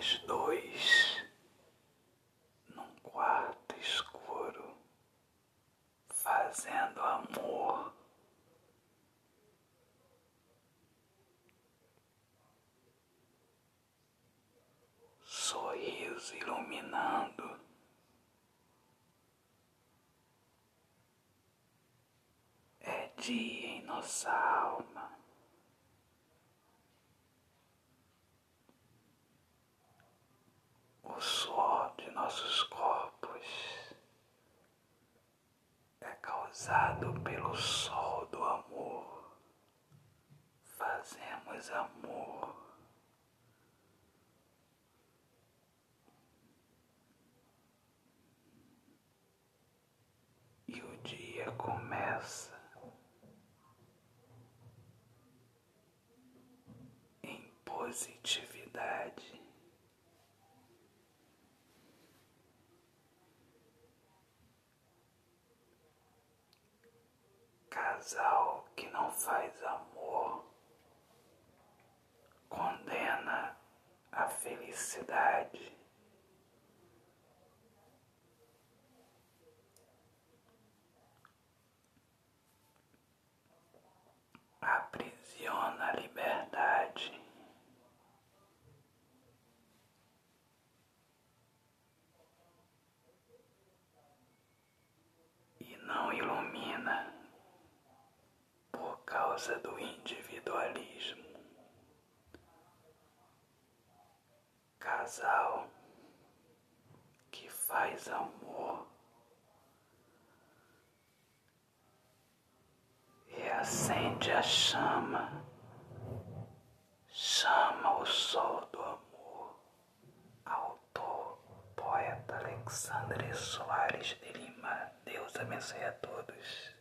nós dois num quarto escuro fazendo amor. Sorriso iluminando é dia em nossa alma. O suor de nossos corpos causado pelo sol do amor. Fazemos amor. E o dia começa em positividade. Casal que não faz amor condena a felicidade. Aprisiona a liberdade. E não ilumina causa do individualismo. Casal que faz amor reacende a chama, chama o sol do amor. Autor, poeta Alexandre Soares de Lima. Deus abençoe a todos.